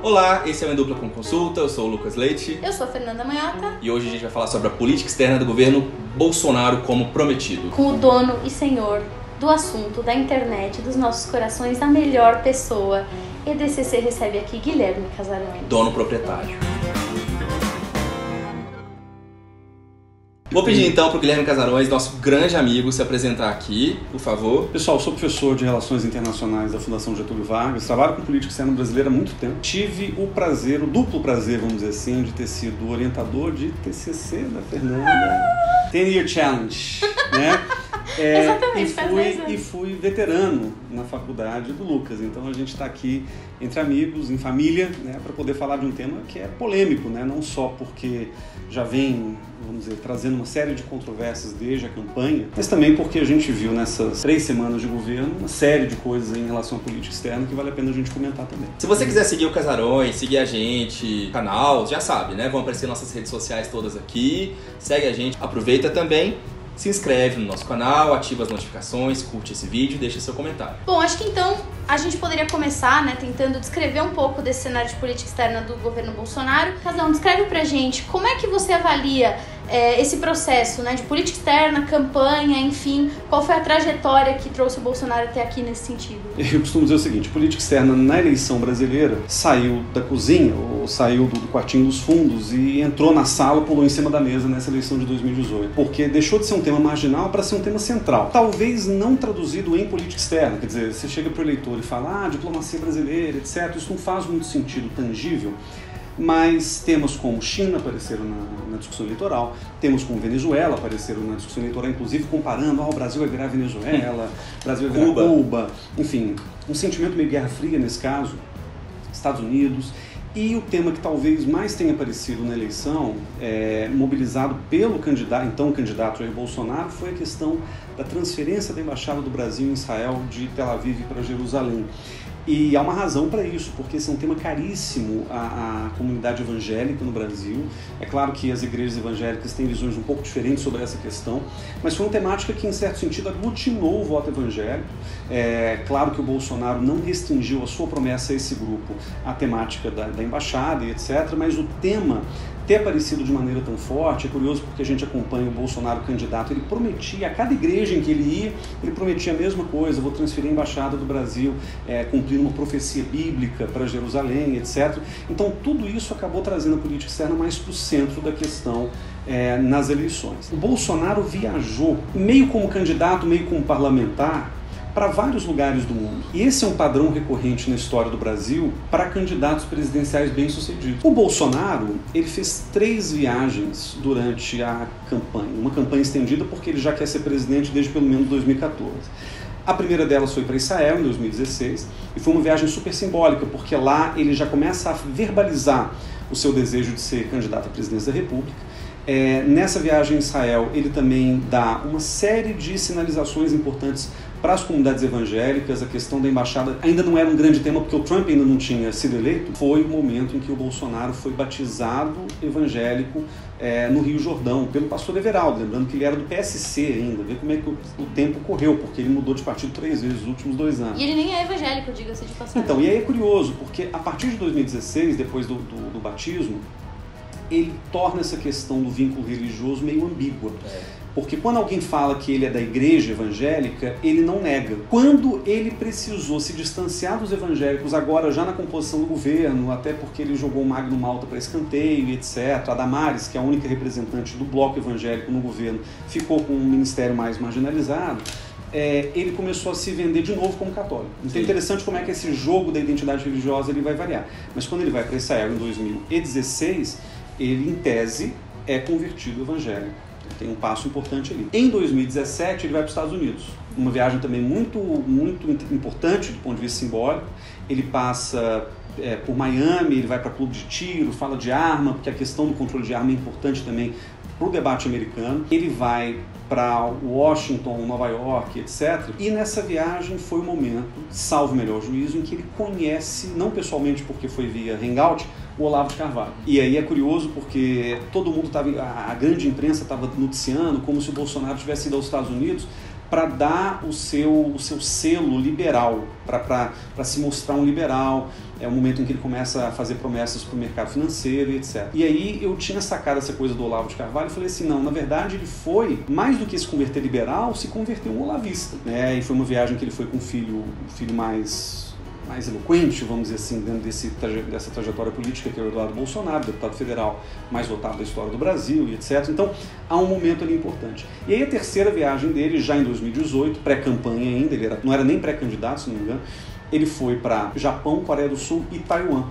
Olá, esse é o Dupla com Consulta, eu sou o Lucas Leite. Eu sou a Fernanda Manhota. E hoje a gente vai falar sobre a política externa do governo Bolsonaro como prometido. Com o dono e senhor do assunto, da internet, dos nossos corações, a melhor pessoa. EDCC recebe aqui Guilherme Casarões. Dono proprietário. Vou pedir então para o Guilherme Casarões, nosso grande amigo, se apresentar aqui, por favor. Pessoal, sou professor de Relações Internacionais da Fundação Getúlio Vargas, trabalho com política externa brasileira há muito tempo. Tive o prazer, o duplo prazer, vamos dizer assim, de ter sido orientador de TCC da Fernanda. Ten Year Challenge, né? É, Exatamente, e fui, e fui veterano na faculdade do Lucas. Então a gente está aqui entre amigos, em família, né, para poder falar de um tema que é polêmico, né? não só porque já vem, vamos dizer, trazendo uma série de controvérsias desde a campanha, mas também porque a gente viu nessas três semanas de governo uma série de coisas em relação à política externa que vale a pena a gente comentar também. Se você quiser seguir o Casarões, seguir a gente, canal, já sabe, né? Vão aparecer nossas redes sociais todas aqui. Segue a gente, aproveita também se inscreve no nosso canal, ativa as notificações, curte esse vídeo e deixa seu comentário. Bom, acho que então a gente poderia começar, né, tentando descrever um pouco desse cenário de política externa do governo Bolsonaro. Casão, descreve pra gente como é que você avalia é, esse processo né, de política externa, campanha, enfim, qual foi a trajetória que trouxe o Bolsonaro até aqui nesse sentido? Eu costumo dizer o seguinte: política externa na eleição brasileira saiu da cozinha, ou saiu do, do quartinho dos fundos e entrou na sala, pulou em cima da mesa nessa eleição de 2018, porque deixou de ser um tema marginal para ser um tema central. Talvez não traduzido em política externa, quer dizer, você chega para o eleitor e fala, ah, diplomacia brasileira, etc. Isso não faz muito sentido tangível mas temas como China apareceram na, na, discussão eleitoral, temas como Venezuela apareceram na discussão eleitoral, inclusive comparando, ah, o Brasil vai virar Venezuela, o Brasil vai virar Cuba. Cuba, enfim, um sentimento meio Guerra Fria nesse caso, Estados Unidos, e o tema que talvez mais tenha aparecido na eleição, é, mobilizado pelo candidato, então candidato Jair Bolsonaro, foi a questão da transferência da embaixada do Brasil em Israel de Tel Aviv para Jerusalém. E há uma razão para isso, porque esse é um tema caríssimo à, à, comunidade evangélica no Brasil. É claro que as igrejas evangélicas têm visões um pouco diferentes sobre essa questão, mas foi uma temática que, em certo sentido, aglutinou o voto evangélico. É claro que o Bolsonaro não restringiu a sua promessa a esse grupo, a temática da, da embaixada e etc., mas o tema ter aparecido de maneira tão forte, é curioso porque a gente acompanha o Bolsonaro candidato, ele prometia, a cada igreja em que ele ia, ele prometia a mesma coisa, vou transferir a embaixada do Brasil, é, cumprindo uma profecia bíblica para Jerusalém, etc. Então tudo isso acabou trazendo a política externa mais para o centro da questão é, nas eleições. O Bolsonaro viajou, meio como candidato, meio como parlamentar, para vários lugares do mundo. E esse é um padrão recorrente na história do Brasil para candidatos presidenciais bem-sucedidos. O Bolsonaro, ele fez três viagens durante a campanha. Uma campanha estendida porque ele já quer ser presidente desde pelo menos 2014. A primeira delas foi para Israel em 2016 e foi uma viagem super simbólica, porque lá ele já começa a verbalizar o seu desejo de ser candidato à presidência da República. É, nessa viagem a Israel, ele também dá uma série de sinalizações importantes para as comunidades evangélicas, a questão da embaixada ainda não era um grande tema porque o Trump ainda não tinha sido eleito. Foi o momento em que o Bolsonaro foi batizado evangélico é, no Rio Jordão pelo pastor Everaldo, lembrando que ele era do PSC ainda. Vê como é que o, o, tempo correu, porque ele mudou de partido três vezes nos últimos dois anos. E ele nem é evangélico, diga-se de passagem. Então, e aí é curioso, porque a partir de 2016, depois do, do, do batismo, ele torna essa questão do vínculo religioso meio ambígua. É porque quando alguém fala que ele é da igreja evangélica, ele não nega. Quando ele precisou se distanciar dos evangélicos, agora já na composição do governo, até porque ele jogou o Magno Malta para escanteio, etc. A Damares, que é a única representante do bloco evangélico no governo, ficou com um ministério mais marginalizado. É, ele começou a se vender de novo como católico. Então é interessante como é que esse jogo da identidade religiosa ele vai variar. Mas quando ele vai para Israel em 2016, ele, em tese, é convertido evangélico. Tem um passo importante ali. Em 2017, ele vai para os Estados Unidos. Uma viagem também muito, muito importante do ponto de vista simbólico. Ele passa é, por Miami, ele vai para clube de tiro, fala de arma, porque a questão do controle de arma é importante também para o debate americano. Ele vai para Washington, Nova York, etc. E nessa viagem foi o momento, salvo melhor juízo, em que ele conhece, não pessoalmente porque foi via Hangout, o Olavo de Carvalho. E aí é curioso porque todo mundo estava, a grande imprensa estava noticiando como se o Bolsonaro tivesse ido aos Estados Unidos para dar o seu, o seu selo liberal, para se mostrar um liberal. É o momento em que ele começa a fazer promessas para o mercado financeiro e etc. E aí eu tinha sacado essa coisa do Olavo de Carvalho e falei assim, não, na verdade ele foi, mais do que se converter liberal, se converteu um olavista. Né? E foi uma viagem que ele foi com um filho, um filho mais mais eloquente, vamos dizer assim, dentro desse, dessa trajetória política, que é o Eduardo Bolsonaro, deputado federal mais votado da história do Brasil e etc. Então, há um momento ali importante. E aí a terceira viagem dele, já em 2018, pré-campanha ainda, ele era, não era nem pré-candidato, se não me engano, ele foi para Japão, Coreia do Sul e Taiwan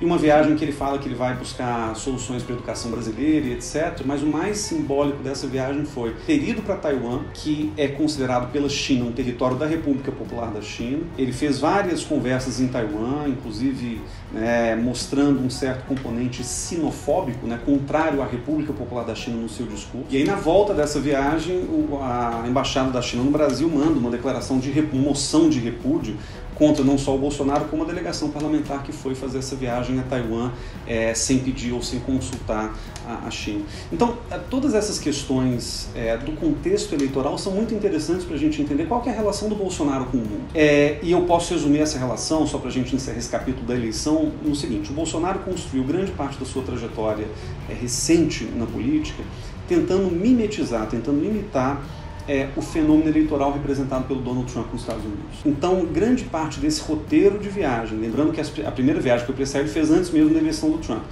e uma viagem que ele fala que ele vai buscar soluções para a educação brasileira e etc. Mas o mais simbólico dessa viagem foi ter ido para Taiwan, que é considerado pela China um território da República Popular da China. Ele fez várias conversas em Taiwan, inclusive né, mostrando um certo componente sinofóbico, né, contrário à República Popular da China no seu discurso. E aí, na volta dessa viagem, a Embaixada da China no Brasil manda uma declaração de moção de repúdio contra não só o Bolsonaro, como a delegação parlamentar que foi fazer essa viagem a Taiwan é, sem pedir ou sem consultar a, a China. Então, é, todas essas questões é, do contexto eleitoral são muito interessantes para a gente entender qual é a relação do Bolsonaro com o mundo. É, e eu posso resumir essa relação, só para a gente encerrar esse capítulo da eleição, no seguinte: o Bolsonaro construiu grande parte da sua trajetória é, recente na política tentando mimetizar, tentando imitar é, o fenômeno eleitoral representado pelo Donald Trump nos Estados Unidos. Então, grande parte desse roteiro de viagem, lembrando que a primeira viagem que o Pressai fez antes mesmo da eleição do Trump,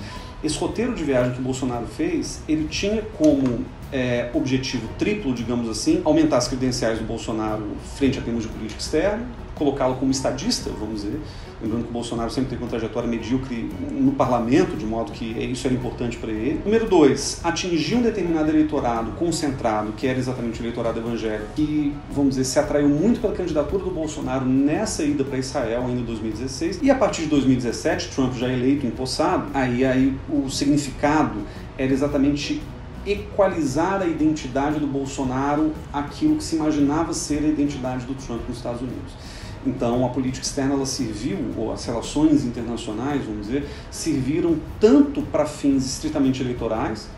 esse roteiro de viagem que o Bolsonaro fez, ele tinha como é, objetivo triplo, digamos assim, aumentar as credenciais do Bolsonaro frente a termos de política externa, colocá-lo como estadista, vamos dizer, Lembrando que o Bolsonaro sempre teve uma trajetória medíocre no parlamento, de modo que isso era importante para ele. Número dois, atingir um determinado eleitorado concentrado, que era exatamente o eleitorado evangélico, que, vamos dizer, se atraiu muito pela candidatura do Bolsonaro nessa ida para Israel ainda em 2016. E a partir de 2017, Trump já eleito, empossado, aí, aí o significado era exatamente equalizar a identidade do Bolsonaro aquilo que se imaginava ser a identidade do Trump nos Estados Unidos. Então, a política externa ela serviu, ou as relações internacionais, vamos dizer, serviram tanto para fins estritamente eleitorais,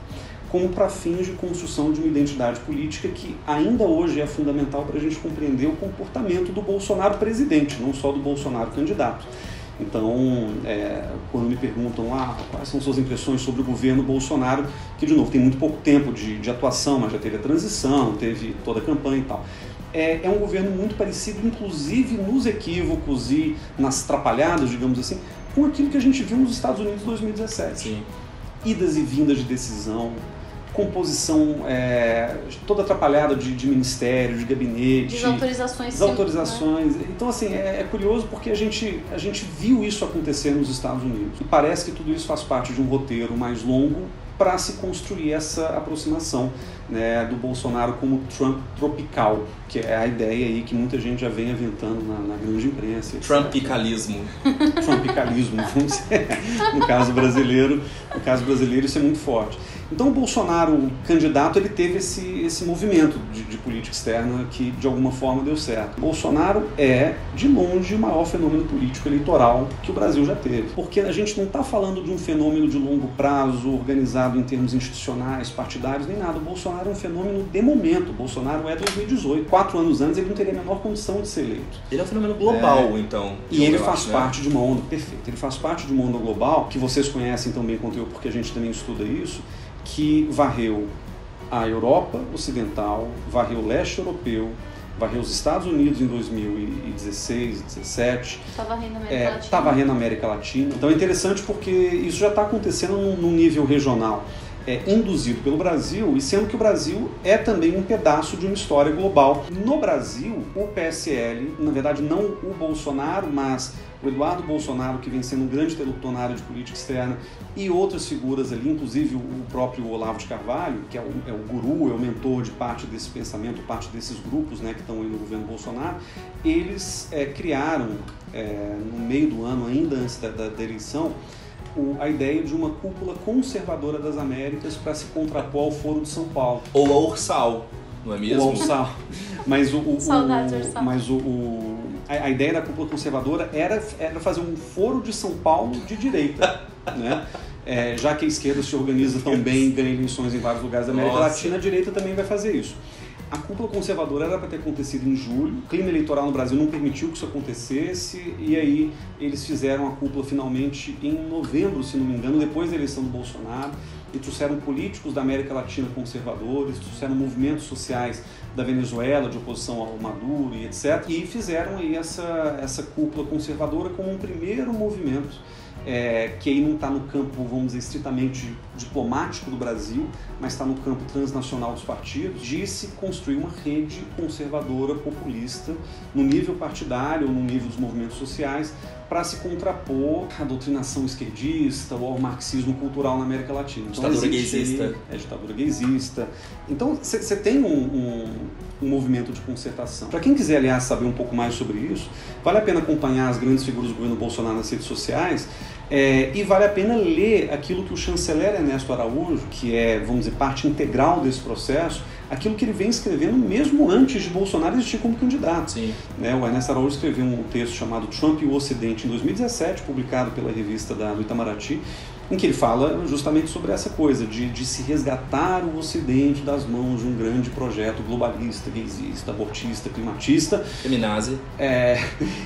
como para fins de construção de uma identidade política que ainda hoje é fundamental para a gente compreender o comportamento do Bolsonaro presidente, não só do Bolsonaro candidato. Então, é, quando me perguntam ah, quais são suas impressões sobre o governo Bolsonaro, que de novo tem muito pouco tempo de, de atuação, mas já teve a transição, teve toda a campanha e tal é, é um governo muito parecido, inclusive nos equívocos e nas trapalhadas, digamos assim, com aquilo que a gente viu nos Estados Unidos em 2017. Sim. Idas e vindas de decisão, composição é, toda atrapalhada de, de, ministério, de gabinete. Desautorizações. Desautorizações. Né? Então, assim, é, é, curioso porque a gente, a gente viu isso acontecer nos Estados Unidos. E parece que tudo isso faz parte de um roteiro mais longo para se construir essa aproximação né, do Bolsonaro como Trump tropical, que é a ideia aí que muita gente já vem aventando na, na grande imprensa. Trumpicalismo. Trumpicalismo, vamos dizer. no caso brasileiro, no caso brasileiro isso é muito forte. Então o Bolsonaro, candidato, ele teve esse, esse movimento de, de, política externa que de alguma forma deu certo. Bolsonaro é, de longe, o maior fenômeno político eleitoral que o Brasil já teve. Porque a gente não está falando de um fenômeno de longo prazo, organizado em termos institucionais, partidários, nem nada. O Bolsonaro é um fenômeno de momento. O Bolsonaro é 2018. Quatro anos antes ele não teria a menor condição de ser eleito. Ele é um fenômeno global, é... então. E ele faz acho, né? parte né? de uma onda, perfeito, ele faz parte de uma onda global, que vocês conhecem também quanto eu, porque a gente também estuda isso, que varreu a Europa Ocidental, varreu o leste europeu, varreu os Estados Unidos em 2016, 2017. Está varrendo a América é, Latina. Está varrendo a América Latina. Então é interessante porque isso já está acontecendo num nível regional é, induzido pelo Brasil, e sendo que o Brasil é também um pedaço de uma história global. No Brasil, o PSL, na verdade não o Bolsonaro, mas o Eduardo Bolsonaro, que vem sendo um grande área de política externa, e outras figuras ali, inclusive o próprio Olavo de Carvalho, que é o, é o guru, é o mentor de parte desse pensamento, parte desses grupos né, que estão aí no governo Bolsonaro, eles é, criaram, é, no meio do ano, ainda antes da, da, da eleição, a ideia de uma cúpula conservadora das Américas para se contrapor ao Foro de São Paulo. Ou ao Ursal, não é mesmo? Ou ao Ursal. Mas o, o, Saudades, Ursal. Mas o, o a, a, ideia da cúpula conservadora era, era fazer um Foro de São Paulo de direita, né? É, já que a esquerda se organiza tão bem e ganha eleições em vários lugares da América Nossa. Latina, a direita também vai fazer isso. A cúpula conservadora era para ter acontecido em julho, o clima eleitoral no Brasil não permitiu que isso acontecesse, e aí eles fizeram a cúpula finalmente em novembro, se não me engano, depois da eleição do Bolsonaro, e trouxeram políticos da América Latina conservadores, trouxeram movimentos sociais da Venezuela, de oposição ao Maduro e etc. E fizeram aí essa, essa cúpula conservadora como um primeiro movimento é, que aí não está no campo, vamos dizer, estritamente diplomático do Brasil, mas está no campo transnacional dos partidos, de se construir uma rede conservadora populista no nível partidário ou no nível dos movimentos sociais para se contrapor à doutrinação esquerdista ou ao marxismo cultural na América Latina. Então, ditadura gaysista. É, ditadura gaysista. Então, você tem um, um, um, movimento de concertação. Para quem quiser, aliás, saber um pouco mais sobre isso, vale a pena acompanhar as grandes figuras do governo Bolsonaro nas redes sociais é, e vale a pena ler aquilo que o chanceler Ernesto Araújo, que é, vamos dizer, parte integral desse processo, aquilo que ele vem escrevendo mesmo antes de Bolsonaro existir como candidato. Sim. Né, o Ernesto Araújo escreveu um texto chamado Trump e o Ocidente em 2017, publicado pela revista da, do Itamaraty, em que ele fala justamente sobre essa coisa de, de se resgatar o Ocidente das mãos de um grande projeto globalista, gaysista, abortista, climatista. Feminazi. É,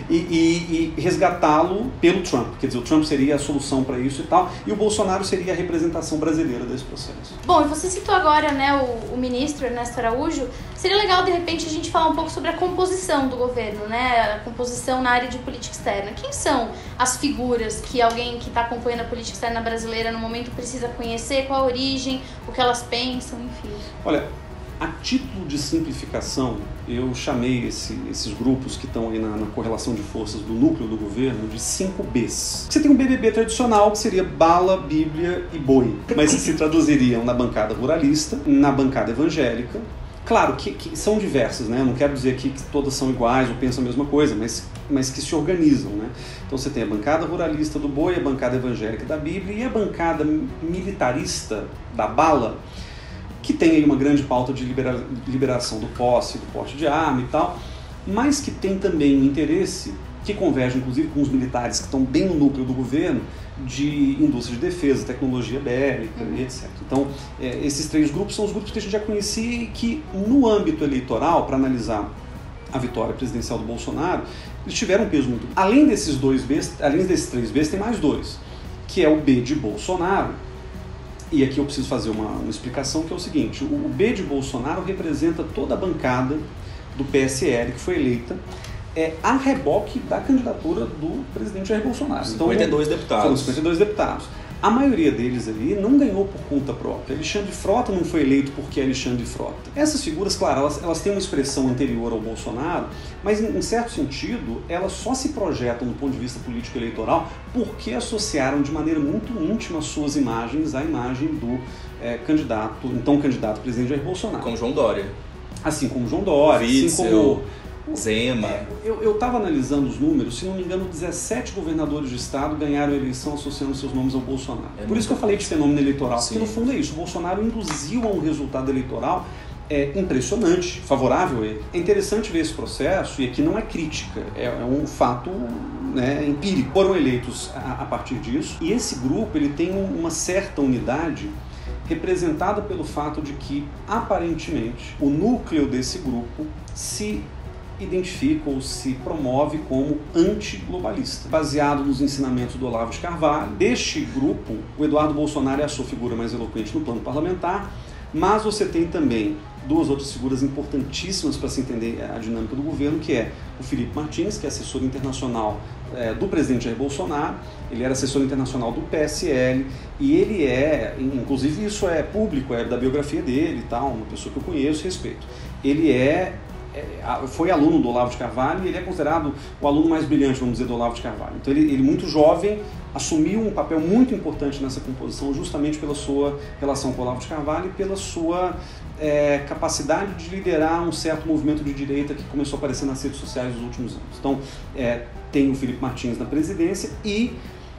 e, e, e resgatá-lo pelo Trump. Quer dizer, o Trump seria a solução para isso e tal, e o Bolsonaro seria a representação brasileira desse processo. Bom, e você citou agora né, o, o ministro Ernesto Araújo. Seria legal, de repente, a gente falar um pouco sobre a composição do governo, né? A composição na área de política externa. Quem são as figuras que alguém que está acompanhando a política externa brasileira no momento precisa conhecer? Qual a origem? O que elas pensam? Enfim. Olha, a título de simplificação, eu chamei esse, esses grupos que estão aí na, na, correlação de forças do núcleo do governo de 5 Bs. Você tem um BBB tradicional que seria bala, bíblia e boi, mas se traduziriam na bancada ruralista, na bancada evangélica, Claro que, que, são diversas, né? Não quero dizer aqui que todas são iguais ou pensam a mesma coisa, mas, mas que se organizam, né? Então você tem a bancada ruralista do boi, a bancada evangélica da Bíblia e a bancada militarista da bala, que tem aí uma grande pauta de libera, liberação do posse, do porte de arma e tal, mas que tem também interesse que converge inclusive com os militares que estão bem no núcleo do governo, de indústria de defesa, tecnologia bélica uhum. e etc. Então, é, esses três grupos são os grupos que a gente já conhecia e que, no âmbito eleitoral, para analisar a vitória presidencial do Bolsonaro, eles tiveram um peso muito. Além desses dois Bs, além desses três Bs, tem mais dois, que é o B de Bolsonaro. E aqui eu preciso fazer uma, uma explicação que é o seguinte: o B de Bolsonaro representa toda a bancada do PSL que foi eleita é a reboque da candidatura do presidente Jair Bolsonaro. 52 então, deputados. Foram 52 deputados. A maioria deles ali não ganhou por conta própria. Alexandre Frota não foi eleito porque é Alexandre Frota. Essas figuras, claro, elas, elas têm uma expressão anterior ao Bolsonaro, mas em, em certo sentido elas só se projetam do ponto de vista político eleitoral porque associaram de maneira muito íntima suas imagens à imagem do é, candidato, então candidato presidente Jair Bolsonaro. Como João Dória. Assim como João Dória, Witzel. assim como Zema. É, eu estava analisando os números, se não me engano, 17 governadores de estado ganharam a eleição associando seus nomes ao Bolsonaro. É Por isso que eu falei de fenômeno eleitoral, Sim. porque no fundo é isso. O Bolsonaro induziu a um resultado eleitoral é impressionante, favorável a ele. É interessante ver esse processo, e aqui não é crítica, é, é um fato né, empírico. Foram eleitos a, a, partir disso, e esse grupo ele tem uma certa unidade representada pelo fato de que, aparentemente, o núcleo desse grupo se identifica ou se promove como antiglobalista, baseado nos ensinamentos do Olavo de Carvalho. Deste grupo, o Eduardo Bolsonaro é a sua figura mais eloquente no plano parlamentar, mas você tem também duas outras figuras importantíssimas para se entender a dinâmica do governo, que é o Felipe Martins, que é assessor internacional é, do presidente Jair Bolsonaro, ele era assessor internacional do PSL, e ele é, inclusive isso é público, é da biografia dele e tal, uma pessoa que eu conheço respeito. Ele é, foi aluno do Olavo de Carvalho e ele é considerado o aluno mais brilhante, vamos dizer, do Olavo de Carvalho. Então ele, ele muito jovem assumiu um papel muito importante nessa composição justamente pela sua relação com o Olavo de Carvalho e pela sua é, capacidade de liderar um certo movimento de direita que começou a aparecer nas redes sociais nos últimos anos. Então é, tem o Felipe Martins na presidência e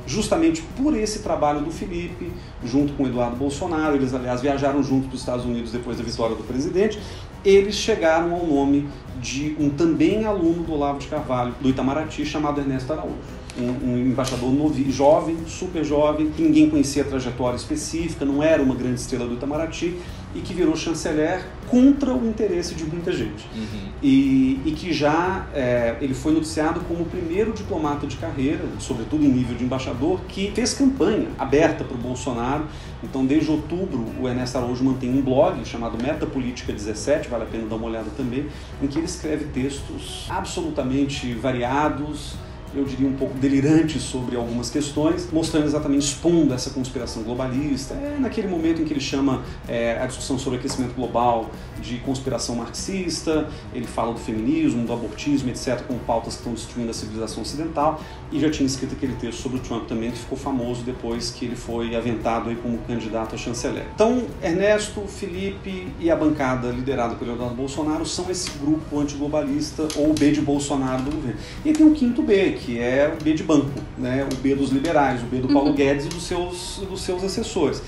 justamente por esse trabalho do Felipe, junto com o Eduardo Bolsonaro, eles aliás viajaram juntos para os Estados Unidos depois da vitória do presidente, eles chegaram ao nome de um também aluno do Olavo de Carvalho, do Itamaraty, chamado Ernesto Araújo. um, um embaixador novo, jovem, super jovem, que ninguém conhecia a trajetória específica, não era uma grande estrela do Itamaraty, e que virou chanceler contra o interesse de muita gente. Uhum. E, e, que já é, ele foi noticiado como o primeiro diplomata de carreira, sobretudo em nível de embaixador, que fez campanha aberta para o Bolsonaro. Então, desde outubro, o Ernesto Araújo mantém um blog chamado Metapolítica 17, vale a pena dar uma olhada também, em que ele escreve textos absolutamente variados, eu diria, um pouco delirante sobre algumas questões, mostrando exatamente, expondo essa conspiração globalista. É naquele momento em que ele chama é, a discussão sobre aquecimento global de conspiração marxista, ele fala do feminismo, do abortismo, etc., como pautas que estão destruindo a civilização ocidental, e já tinha escrito aquele texto sobre o Trump também, que ficou famoso depois que ele foi aventado aí como candidato a chanceler. Então, Ernesto, Felipe e a bancada liderada pelo Eduardo Bolsonaro são esse grupo antiglobalista, ou B de Bolsonaro do governo. E tem o quinto B, que é o B de banco, né? o B dos liberais, o B do Paulo uhum. Guedes e dos seus, dos seus assessores,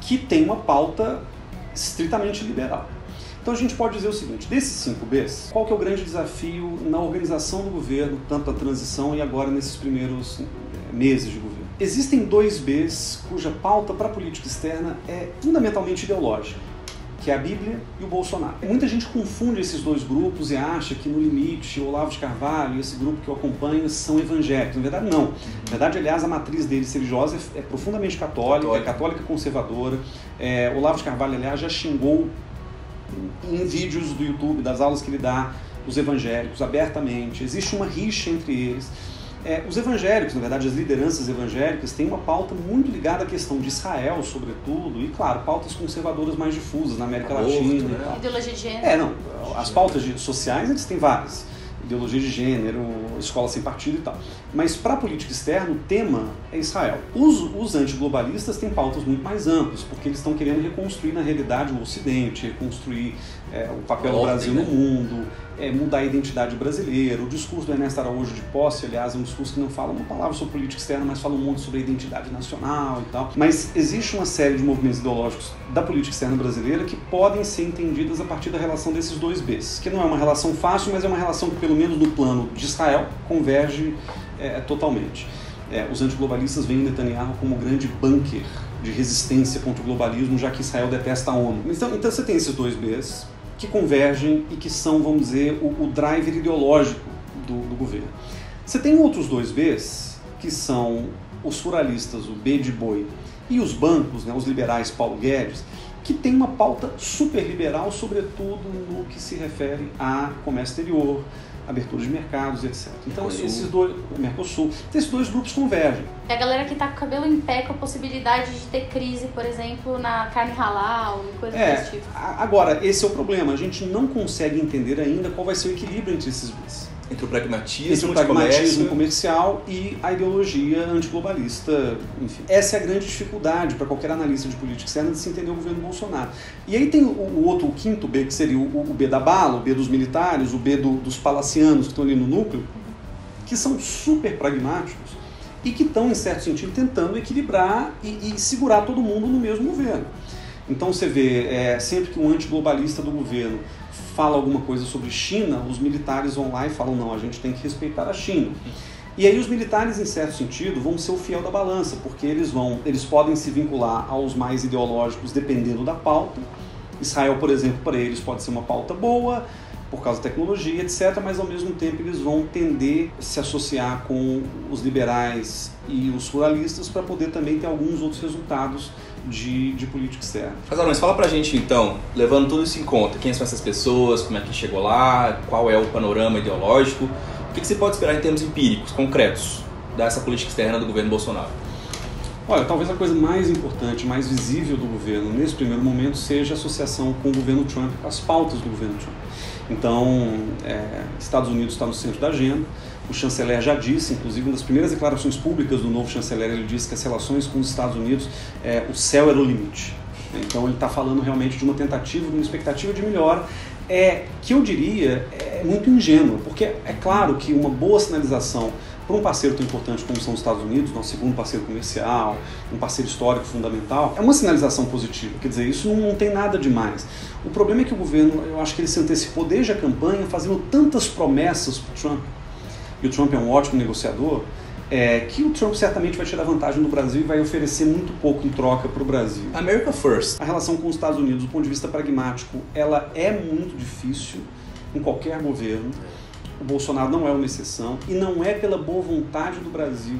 que tem uma pauta estritamente liberal. Então a gente pode dizer o seguinte, desses cinco Bs, qual que é o grande desafio na organização do governo, tanto a transição e agora nesses primeiros eh, meses de governo? Existem dois Bs cuja pauta para a política externa é fundamentalmente ideológica que é a Bíblia e o Bolsonaro. Muita gente confunde esses dois grupos e acha que no limite o Olavo de Carvalho e esse grupo que eu acompanho são evangélicos. Na verdade, não. Na verdade, aliás, a matriz deles religiosa é, é profundamente católica, católica, é católica conservadora. É, Olavo de Carvalho, aliás, já xingou em vídeos do YouTube, das aulas que ele dá, os evangélicos abertamente. Existe uma rixa entre eles. É, os evangélicos, na verdade, as lideranças evangélicas têm uma pauta muito ligada à questão de Israel, sobretudo, e, claro, pautas conservadoras mais difusas na América Aborto, Latina. Né? Ideologia de gênero. É, não. As pautas sociais, eles têm várias. Ideologia de gênero, escola sem partido e tal. Mas para a política externa, o tema é Israel. Os, os antiglobalistas têm pautas muito mais amplas, porque eles estão querendo reconstruir na realidade o Ocidente, reconstruir é, o papel do Brasil né? no mundo, é, mudar a identidade brasileira. O discurso do Ernesto Araújo de posse, aliás, é um discurso que não fala uma palavra sobre política externa, mas fala um monte sobre a identidade nacional e tal. Mas existe uma série de movimentos ideológicos da política externa brasileira que podem ser entendidas a partir da relação desses dois Bs, que não é uma relação fácil, mas é uma relação que, pelo menos no plano de Israel, converge é, totalmente. É, os antiglobalistas veem Netanyahu como grande bunker de resistência contra o globalismo, já que Israel detesta a ONU. Então, então você tem esses dois Bs, que convergem e que são, vamos dizer, o, o driver ideológico do, do, governo. Você tem outros dois Bs, que são os furalistas, o B de boi, e os bancos, né, os liberais Paulo Guedes, que tem uma pauta super liberal, sobretudo no que se refere a comércio exterior, abertura de mercados, etc. Então Mercosul. esses dois, Mercosul, esses dois grupos convergem. É a galera que está com o cabelo em pé com a possibilidade de ter crise, por exemplo, na carne halal e coisas é, desse tipo. Agora, esse é o problema, a gente não consegue entender ainda qual vai ser o equilíbrio entre esses dois. Entre o pragmatismo, entre o pragmatismo comercial e a ideologia antiglobalista. Enfim. Essa é a grande dificuldade para qualquer analista de política externa de se entender o governo Bolsonaro. E aí tem o, o outro, o quinto B, que seria o, o, B da bala, o B dos militares, o B do, dos palacianos que estão ali no núcleo, que são super pragmáticos e que estão, em certo sentido, tentando equilibrar e, e segurar todo mundo no mesmo governo. Então você vê, é, sempre que um antiglobalista do governo fala alguma coisa sobre China, os militares vão lá e falam: não, a gente tem que respeitar a China. E aí os militares, em certo sentido, vão ser o fiel da balança, porque eles vão, eles podem se vincular aos mais ideológicos dependendo da pauta. Israel, por exemplo, para eles pode ser uma pauta boa, por causa da tecnologia, etc., mas ao mesmo tempo eles vão tender a se associar com os liberais e os ruralistas para poder também ter alguns outros resultados de, de política externa. Mas fala pra gente então, levando tudo isso em conta, quem são essas pessoas, como é que chegou lá, qual é o panorama ideológico, o que, que você pode esperar em termos empíricos, concretos, dessa política externa do governo Bolsonaro? Olha, talvez a coisa mais importante, mais visível do governo nesse primeiro momento seja a associação com o governo Trump, com as pautas do governo Trump. Então, é, Estados Unidos está no centro da agenda, o chanceler já disse, inclusive, uma das primeiras declarações públicas do novo chanceler, ele disse que as relações com os Estados Unidos, é, o céu era o limite. Então ele está falando realmente de uma tentativa, de uma expectativa de melhora, é, que eu diria é muito ingênua, porque é claro que uma boa sinalização para um parceiro tão importante como são os Estados Unidos, nosso segundo parceiro comercial, um parceiro histórico fundamental, é uma sinalização positiva. Quer dizer, isso não, tem nada demais. O problema é que o governo, eu acho que ele se antecipou desde a campanha, fazendo tantas promessas para o Trump, e o Trump é um ótimo negociador, é, que o Trump certamente vai tirar vantagem do Brasil e vai oferecer muito pouco em troca para o Brasil. America First. A relação com os Estados Unidos, do ponto de vista pragmático, ela é muito difícil em qualquer governo. O Bolsonaro não é uma exceção e não é pela boa vontade do Brasil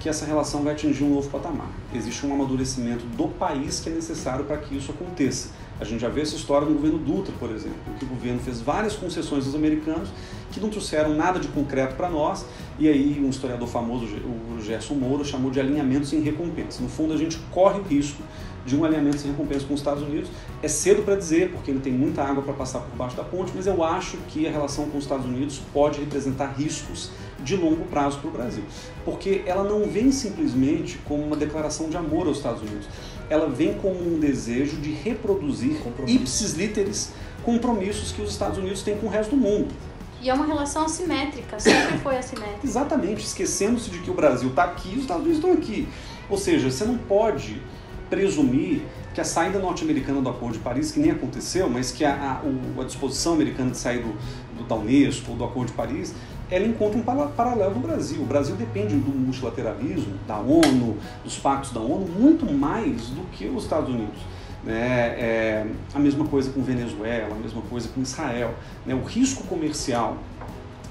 que essa relação vai atingir um novo patamar. Existe um amadurecimento do país que é necessário para que isso aconteça. A gente já vê essa história no governo Dutra, por exemplo, que o governo fez várias concessões aos americanos que não trouxeram nada de concreto para nós, e aí um historiador famoso, o Gerson Moura, chamou de alinhamentos em recompensa. No fundo, a gente corre o risco de um alinhamento sem recompensa com os Estados Unidos. É cedo para dizer, porque ele tem muita água para passar por baixo da ponte, mas eu acho que a relação com os Estados Unidos pode representar riscos de longo prazo para o Brasil. Porque ela não vem simplesmente como uma declaração de amor aos Estados Unidos, ela vem como um desejo de reproduzir ipsis literis compromissos que os Estados Unidos têm com o resto do mundo. E é uma relação assimétrica, sempre foi assimétrica. Exatamente, esquecendo-se de que o Brasil está aqui e os Estados Unidos estão aqui. Ou seja, você não pode presumir que a saída norte-americana do Acordo de Paris, que nem aconteceu, mas que a, a, a disposição americana de sair do, do, da Unesco, do Acordo de Paris, ela encontra um paralelo no Brasil. O Brasil depende do multilateralismo, da ONU, dos pactos da ONU, muito mais do que os Estados Unidos. Né? É, a mesma coisa com Venezuela, a mesma coisa com Israel. Né? O risco comercial,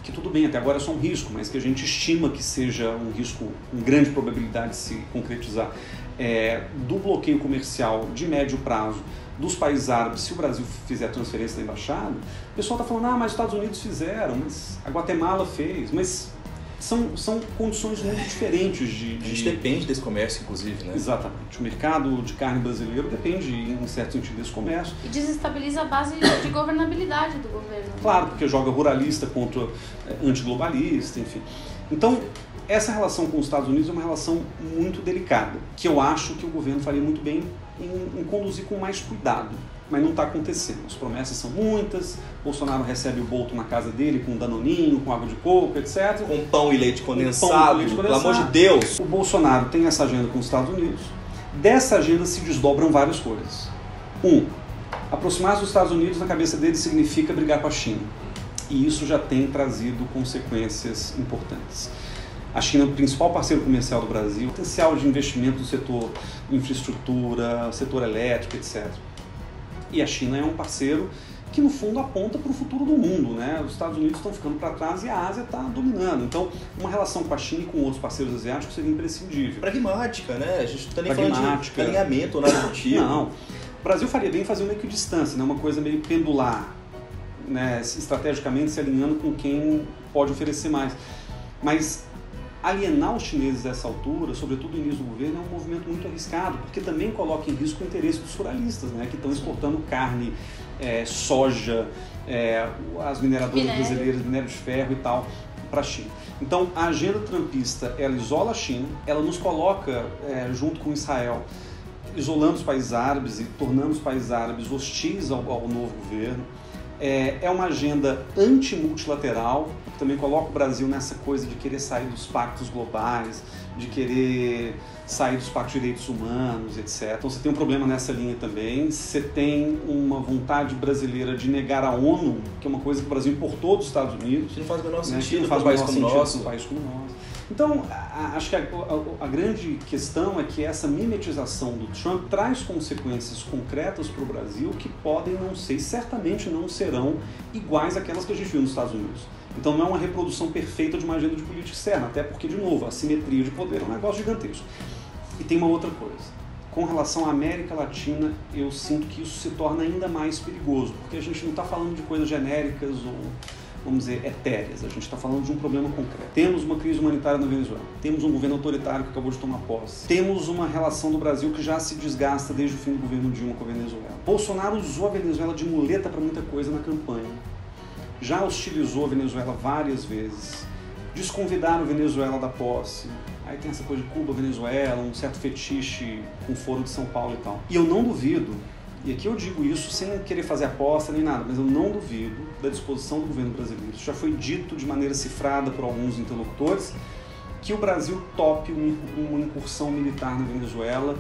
que tudo bem, até agora é só um risco, mas que a gente estima que seja um risco com grande probabilidade de se concretizar, é, do bloqueio comercial de médio prazo dos países árabes, se o Brasil fizer a transferência da embaixada, o pessoal está falando, ah, mas os Estados Unidos fizeram, mas a Guatemala fez, mas são, são condições muito diferentes de, de... A gente depende desse comércio, inclusive, né? Exatamente. O mercado de carne brasileiro depende, em certo sentido, desse comércio. E desestabiliza a base de governabilidade do governo. Claro, porque joga ruralista contra é, antiglobalista, enfim. Então, essa relação com os Estados Unidos é uma relação muito delicada, que eu acho que o governo faria muito bem em, em conduzir com mais cuidado mas não está acontecendo. As promessas são muitas, Bolsonaro recebe o Bolton na casa dele com danoninho, com água de coco, etc. Com pão e leite condensado, leite condensado. pelo amor de Deus. O Bolsonaro tem essa agenda com os Estados Unidos. Dessa agenda se desdobram várias coisas. Um, aproximar-se dos Estados Unidos na cabeça dele significa brigar com a China. E isso já tem trazido consequências importantes. A China é o principal parceiro comercial do Brasil, potencial de investimento no setor infraestrutura, setor elétrico, etc. E a China é um parceiro que no fundo aponta para o futuro do mundo, né? Os Estados Unidos estão ficando para trás e a Ásia está dominando. Então, uma relação com a China e com outros parceiros asiáticos seria imprescindível. Pragmática, né? A gente não está nem falando de alinhamento ou nada do tipo. Não. O Brasil faria bem fazer uma equidistância, né? Uma coisa meio pendular, né? Estrategicamente se alinhando com quem pode oferecer mais. Mas alienar os chineses a essa altura, sobretudo no início do governo, é um movimento muito arriscado, porque também coloca em risco o interesse dos ruralistas, né, que estão exportando carne, é, soja, é, as mineradoras minério. brasileiras, minério de ferro e tal, para a China. Então, a agenda trumpista, ela isola a China, ela nos coloca é, junto com Israel, isolando os países árabes e tornando os países árabes hostis ao, ao novo governo. É, é uma agenda anti-multilateral, também coloca o Brasil nessa coisa de querer sair dos pactos globais, de querer sair dos pactos de direitos humanos, etc. Então você tem um problema nessa linha também. Você tem uma vontade brasileira de negar a ONU, que é uma coisa que o Brasil importou dos Estados Unidos. Que não faz o menor né? sentido não faz o menor sentido nosso. um país como nós. Então, acho que a, a, a, grande questão é que essa mimetização do Trump traz consequências concretas para o Brasil que podem não ser, certamente não serão iguais àquelas que a gente viu nos Estados Unidos. Então, não é uma reprodução perfeita de uma agenda de política externa, até porque, de novo, a simetria de poder é um negócio gigantesco. E tem uma outra coisa. Com relação à América Latina, eu sinto que isso se torna ainda mais perigoso, porque a gente não está falando de coisas genéricas ou vamos dizer, etéreas. A gente está falando de um problema concreto. Temos uma crise humanitária na Venezuela. Temos um governo autoritário que acabou de tomar posse. Temos uma relação do Brasil que já se desgasta desde o fim do governo Dilma com a Venezuela. Bolsonaro usou a Venezuela de muleta para muita coisa na campanha. Já hostilizou a Venezuela várias vezes. Desconvidaram a Venezuela da posse. Aí tem essa coisa de Cuba, Venezuela, um certo fetiche com o Foro de São Paulo e tal. E eu não duvido e aqui eu digo isso sem querer fazer aposta nem nada, mas eu não duvido da disposição do governo brasileiro. Isso já foi dito de maneira cifrada por alguns interlocutores que o Brasil tope uma incursão militar na Venezuela.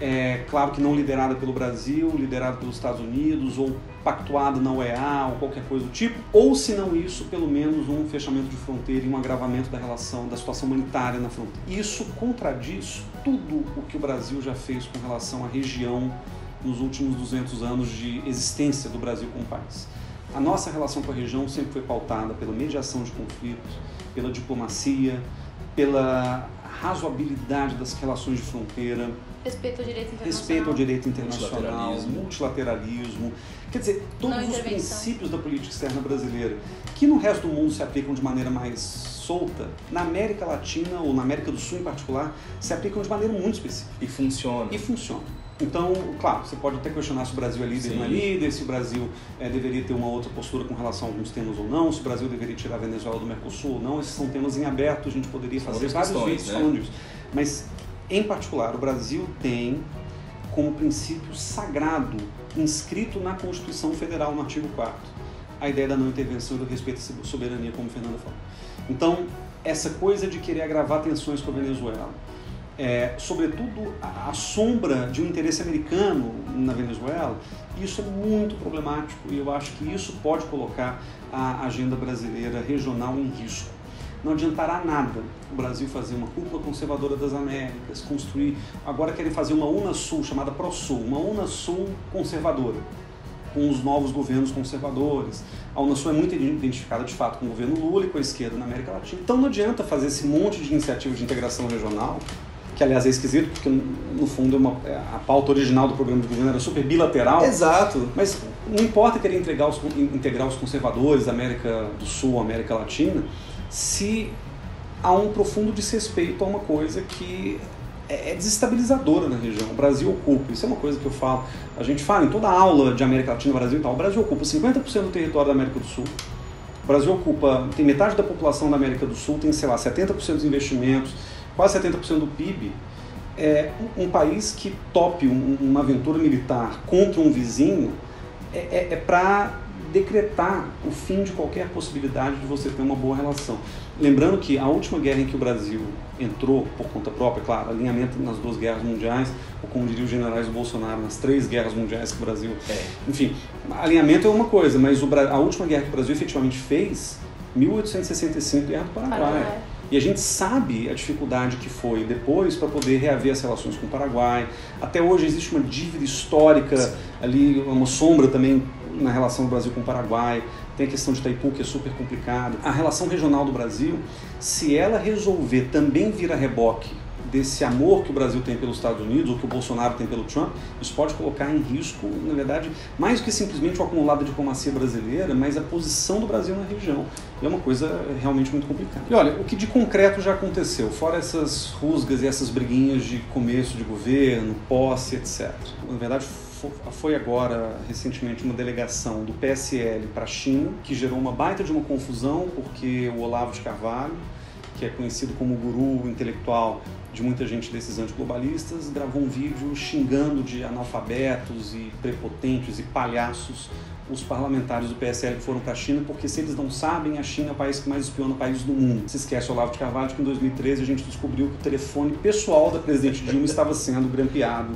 É, claro que não liderada pelo Brasil, liderada pelos Estados Unidos, ou pactuada na UEA, ou qualquer coisa do tipo. Ou, se não isso, pelo menos um fechamento de fronteira e um agravamento da relação, da situação humanitária na fronteira. Isso contradiz tudo o que o Brasil já fez com relação à região nos últimos 200 anos de existência do Brasil como país. A nossa relação com a região sempre foi pautada pela mediação de conflitos, pela diplomacia, pela razoabilidade das relações de fronteira, respeito ao direito internacional, respeito ao direito internacional multilateralismo. multilateralismo. Quer dizer, todos os princípios da política externa brasileira, que no resto do mundo se aplicam de maneira mais solta, na América Latina ou na América do Sul em particular, se aplicam de maneira muito específica. E funciona. E funciona. Então, claro, você pode até questionar se o Brasil é líder ou não é líder, se o Brasil é, deveria ter uma outra postura com relação a alguns temas ou não, se o Brasil deveria tirar a Venezuela do Mercosul ou não. Esses são temas em aberto, a gente poderia fazer vários questões, vídeos né? falando disso. Mas, em particular, o Brasil tem como princípio sagrado, inscrito na Constituição Federal, no artigo 4 a ideia da não intervenção e do respeito à soberania, como a Fernanda falou. Então, essa coisa de querer agravar tensões com a Venezuela, é, sobretudo a, sombra de um interesse americano na Venezuela, isso é muito problemático e eu acho que isso pode colocar a agenda brasileira regional em risco. Não adiantará nada o Brasil fazer uma cúpula conservadora das Américas, construir. Agora querem fazer uma UNASUL chamada ProSul, uma UNASUL conservadora, com os novos governos conservadores. A UNASUL é muito identificada de fato com o governo Lula e com a esquerda na América Latina. Então não adianta fazer esse monte de iniciativas de integração regional que aliás é esquisito, porque no fundo é uma, é, a pauta original do programa de governo era super bilateral. Exato. Mas não importa querer integrar os, integrar os conservadores da América do Sul, América Latina, se há um profundo desrespeito a uma coisa que é, é desestabilizadora na região. O Brasil ocupa, isso é uma coisa que eu falo, a gente fala em toda aula de América Latina, Brasil e tal, o Brasil ocupa 50% do território da América do Sul. O Brasil ocupa, tem metade da população da América do Sul, tem, sei lá, 70% dos investimentos, quase 70% do PIB, é um país que tope um, uma aventura militar contra um vizinho é, é, é para decretar o fim de qualquer possibilidade de você ter uma boa relação. Lembrando que a última guerra em que o Brasil entrou por conta própria, claro, alinhamento nas duas guerras mundiais, ou como diriam os generais do Bolsonaro, nas três guerras mundiais que o Brasil. É. Enfim, alinhamento é uma coisa, mas o, a última guerra que o Brasil efetivamente fez, 1865, Guerra do Paraguai. Paraguai. E a gente sabe a dificuldade que foi depois para poder reaver as relações com o Paraguai. Até hoje existe uma dívida histórica ali, uma sombra também na relação do Brasil com o Paraguai. Tem a questão de Itaipu, que é super complicado. A relação regional do Brasil, se ela resolver também vir a reboque desse amor que o Brasil tem pelos Estados Unidos, ou que o Bolsonaro tem pelo Trump, isso pode colocar em risco, na verdade, mais do que simplesmente o acumulado de diplomacia brasileira, mas a posição do Brasil na região. E é uma coisa realmente muito complicada. E olha, o que de concreto já aconteceu, fora essas rusgas e essas briguinhas de começo de governo, posse, etc. Na verdade, foi agora recentemente uma delegação do PSL para a China, que gerou uma baita de uma confusão, porque o Olavo de Carvalho, que é conhecido como guru intelectual de muita gente desses antiglobalistas, gravou um vídeo xingando de analfabetos e prepotentes e palhaços os parlamentares do PSL que foram para a China, porque se eles não sabem, a China é o país que mais espiona países do mundo. Se esquece Olavo de Carvalho que em 2013 a gente descobriu que o telefone pessoal da presidente Dilma estava sendo grampeado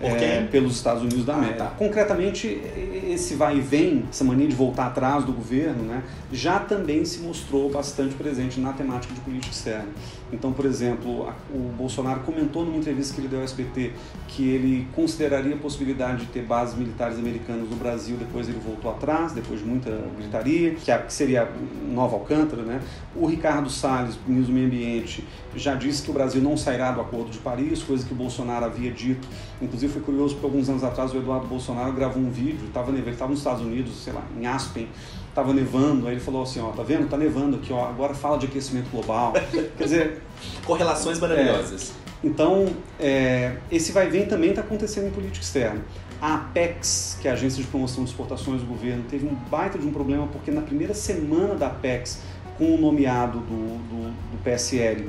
é, pelos Estados Unidos da América. Ah, tá. Concretamente, esse vai e vem, essa mania de voltar atrás do governo, né, já também se mostrou bastante presente na temática de política externa. Então, por exemplo, o Bolsonaro comentou numa entrevista que ele deu ao SBT que ele consideraria a possibilidade de ter bases militares americanas no Brasil, depois ele voltou atrás, depois de muita gritaria, que, a, que seria Nova Alcântara. Né? O Ricardo Salles, ministro do Meio Ambiente, já disse que o Brasil não sairá do Acordo de Paris, coisa que o Bolsonaro havia dito. Inclusive foi curioso porque alguns anos atrás o Eduardo Bolsonaro gravou um vídeo, tava, ele estava nos Estados Unidos, sei lá, em Aspen, estava nevando, aí ele falou assim, ó, tá vendo? Tá nevando aqui, ó, agora fala de aquecimento global. Quer dizer... Correlações maravilhosas. É, então, é, esse vai vem também está acontecendo em política externa. A Apex, que é a Agência de Promoção de Exportações do governo, teve um baita de um problema porque na primeira semana da Apex, com o nomeado do, do, do PSL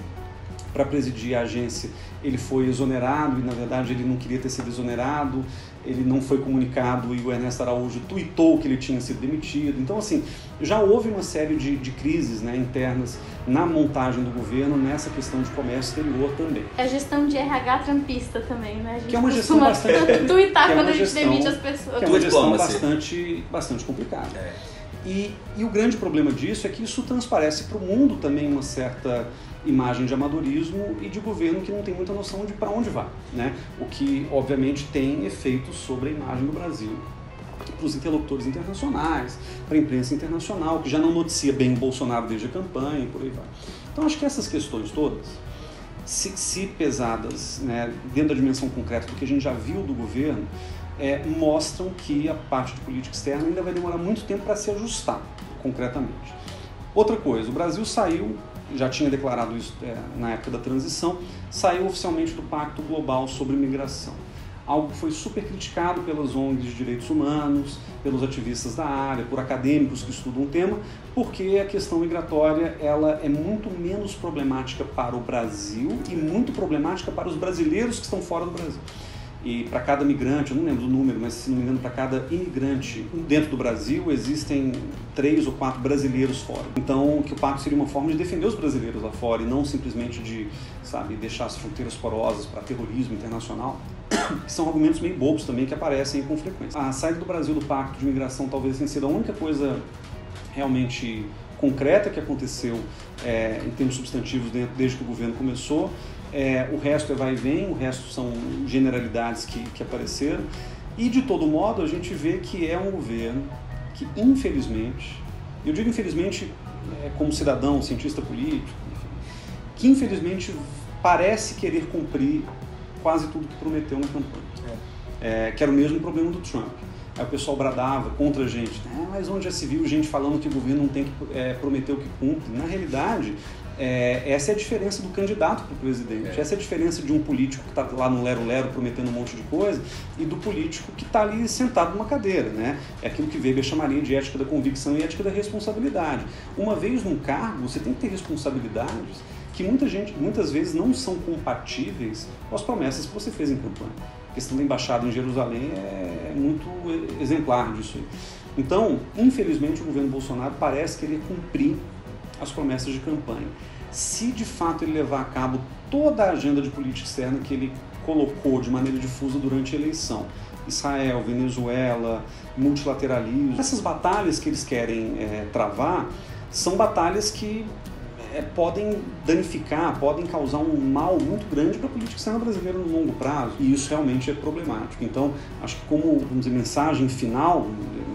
para presidir a agência, ele foi exonerado e na verdade ele não queria ter sido exonerado, ele não foi comunicado e o Ernesto Araújo tuitou que ele tinha sido demitido. Então, assim, já houve uma série de, de crises né, internas na montagem do governo nessa questão de comércio exterior também. É a gestão de RH trampista também, né? A gente que é uma gestão bastante... tuitar é quando a gente gestão, demite as pessoas. Que é uma gestão bastante, bastante complicada. É. E, e o grande problema disso é que isso transparece para o mundo também uma certa imagem de amadorismo e de governo que não tem muita noção de para onde vai, né? O que obviamente tem efeitos sobre a imagem do Brasil para os interlocutores internacionais, para a imprensa internacional, que já não noticia bem o Bolsonaro desde a campanha e por aí vai. Então acho que essas questões todas, se, se pesadas né, dentro da dimensão concreta do que a gente já viu do governo, é, mostram que a parte de política externa ainda vai demorar muito tempo para se ajustar concretamente. Outra coisa, o Brasil saiu já tinha declarado isso é, na época da transição, saiu oficialmente do Pacto Global sobre Migração. Algo que foi super criticado pelas ONGs de direitos humanos, pelos ativistas da área, por acadêmicos que estudam o tema, porque a questão migratória ela é muito menos problemática para o Brasil e muito problemática para os brasileiros que estão fora do Brasil. E para cada migrante, eu não lembro do número, mas se não me engano, para cada imigrante dentro do Brasil existem três ou quatro brasileiros fora. Então, que o pacto seria uma forma de defender os brasileiros lá fora e não simplesmente de, sabe, deixar as fronteiras porosas para terrorismo internacional. São argumentos meio bobos também que aparecem com frequência. A saída do Brasil do pacto de imigração talvez tenha sido a única coisa realmente concreta que aconteceu é, em termos substantivos dentro, desde que o governo começou. É, o resto é vai e vem, o resto são generalidades que, que apareceram. E de todo modo, a gente vê que é um governo que, infelizmente, eu digo infelizmente é, como cidadão, cientista político, enfim, que infelizmente parece querer cumprir quase tudo que prometeu na campanha. É. É, que era o mesmo problema do Trump. Aí o pessoal bradava contra a gente, né? mas onde já se viu gente falando que o governo não tem que é, prometer o que cumpre? Na realidade, é, essa é a diferença do candidato para o presidente. É. Essa é a diferença de um político que está lá no lero-lero prometendo um monte de coisa e do político que está ali sentado numa cadeira. Né? É aquilo que Weber chamaria de ética da convicção e ética da responsabilidade. Uma vez num cargo, você tem que ter responsabilidades que muita gente, muitas vezes não são compatíveis com as promessas que você fez em campanha. A questão da embaixada em Jerusalém é muito exemplar disso. Então, infelizmente, o governo Bolsonaro parece querer cumprir as promessas de campanha. Se de fato ele levar a cabo toda a agenda de política externa que ele colocou de maneira difusa durante a eleição, Israel, Venezuela, multilateralismo, essas batalhas que eles querem é, travar são batalhas que é, podem danificar, podem causar um mal muito grande para a política externa brasileira no longo prazo, e isso realmente é problemático. Então, acho que como vamos dizer, mensagem final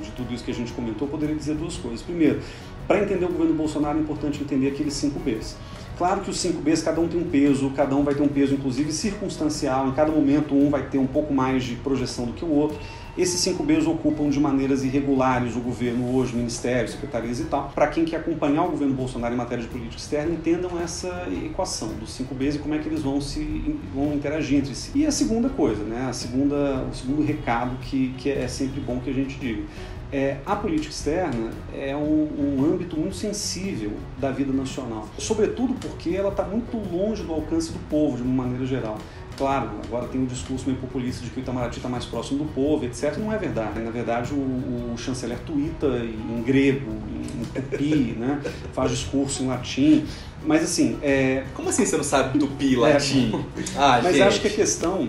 de tudo isso que a gente comentou, poderia dizer duas coisas. Primeiro, para entender o governo Bolsonaro é importante entender aqueles 5 Bs. Claro que os 5 Bs, cada um tem um peso, cada um vai ter um peso, inclusive circunstancial, em cada momento um vai ter um pouco mais de projeção do que o outro. Esses 5 Bs ocupam de maneiras irregulares o governo hoje, ministérios, secretarias e tal. Para quem quer acompanhar o governo Bolsonaro em matéria de política externa, entendam essa equação dos 5 Bs e como é que eles vão se vão interagir entre si. E a segunda coisa, né, a segunda, o segundo recado que, que é sempre bom que a gente diga é, a política externa é um, um, âmbito muito sensível da vida nacional, sobretudo porque ela está muito longe do alcance do povo, de uma maneira geral. Claro, agora tem um discurso meio populista de que o Itamaraty está mais próximo do povo, etc. Não é verdade. Na verdade, o, o chanceler tuita em grego, em tupi, né? faz discurso em latim. Mas assim. É... Como assim você não sabe tupi e latim? É, ah, mas gente. acho que a questão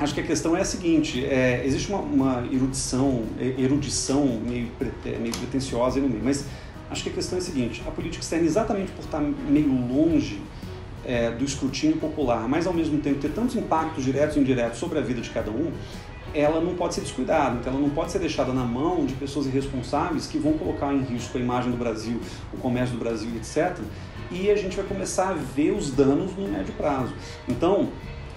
Acho que a questão é a seguinte: é, existe uma, uma, erudição, erudição meio, é, meio pretensiosa no meio, mas acho que a questão é a seguinte: a política externa, exatamente por estar meio longe é, do escrutínio popular, mas ao mesmo tempo ter tantos impactos diretos e indiretos sobre a vida de cada um, ela não pode ser descuidada, então ela não pode ser deixada na mão de pessoas irresponsáveis que vão colocar em risco a imagem do Brasil, o comércio do Brasil, etc. E a gente vai começar a ver os danos no médio prazo. Então,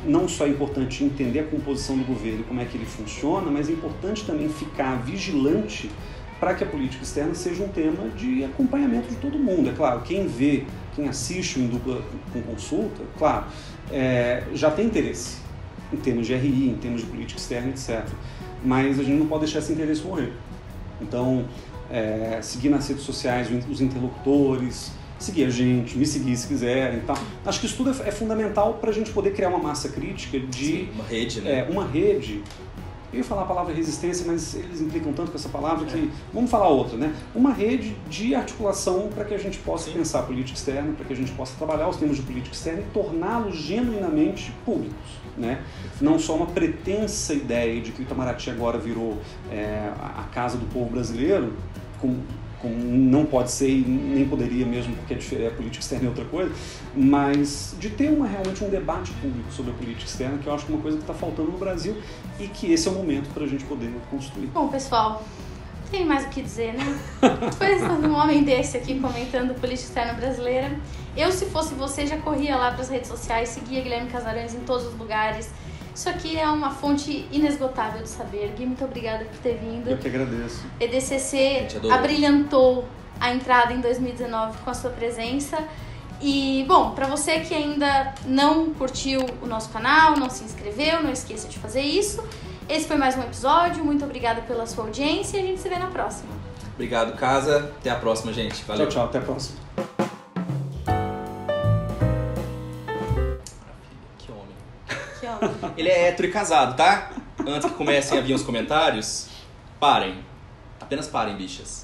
não só é importante entender a composição do governo como é que ele funciona, mas é importante também ficar vigilante para que a política externa seja um tema de acompanhamento de todo mundo. É claro, quem vê, quem assiste em dupla com consulta, claro, é, já tem interesse em termos de RI, em termos de política externa, etc. Mas a gente não pode deixar esse interesse morrer. Então, é, seguir nas redes sociais os interlocutores, seguir a gente, me seguir se quiserem e tal. Acho que isso tudo é, é fundamental para a gente poder criar uma massa crítica de Sim, uma rede, né? é, uma rede. Eu ia falar a palavra resistência, mas eles implicam tanto com essa palavra que. Vamos falar outra, né? Uma rede de articulação para que a gente possa Sim. pensar política externa, para que a gente possa trabalhar os temas de política externa e torná-los genuinamente públicos. Né? Não só uma pretensa ideia de que o Itamaraty agora virou é, a a casa do povo brasileiro, com, com- não pode ser e nem poderia mesmo, porque é difer- a política externa é outra coisa, mas de ter uma, realmente um debate público sobre a política externa, que eu acho que é uma coisa que está faltando no Brasil e que esse é o momento para a gente poder construir. Bom, pessoal, tem mais o que dizer, né? Depois de um homem desse aqui comentando política externa brasileira, eu, se fosse você, já corria lá para as redes sociais, seguia Guilherme Casarões em todos os lugares. Isso aqui é uma fonte inesgotável de saber. Gui, muito obrigada por ter vindo. Eu que agradeço. EDCC abrilhantou a entrada em 2019 com a sua presença. E, bom, para você que ainda não curtiu o nosso canal, não se inscreveu, não esqueça de fazer isso. Esse foi mais um episódio. Muito obrigada pela sua audiência e a gente se vê na próxima. Obrigado, casa. Até a próxima, gente. Valeu. Tchau, tchau. Até a próxima. Ele é hétero e casado, tá? Antes que comecem a vir os comentários, parem. Apenas parem, bichas.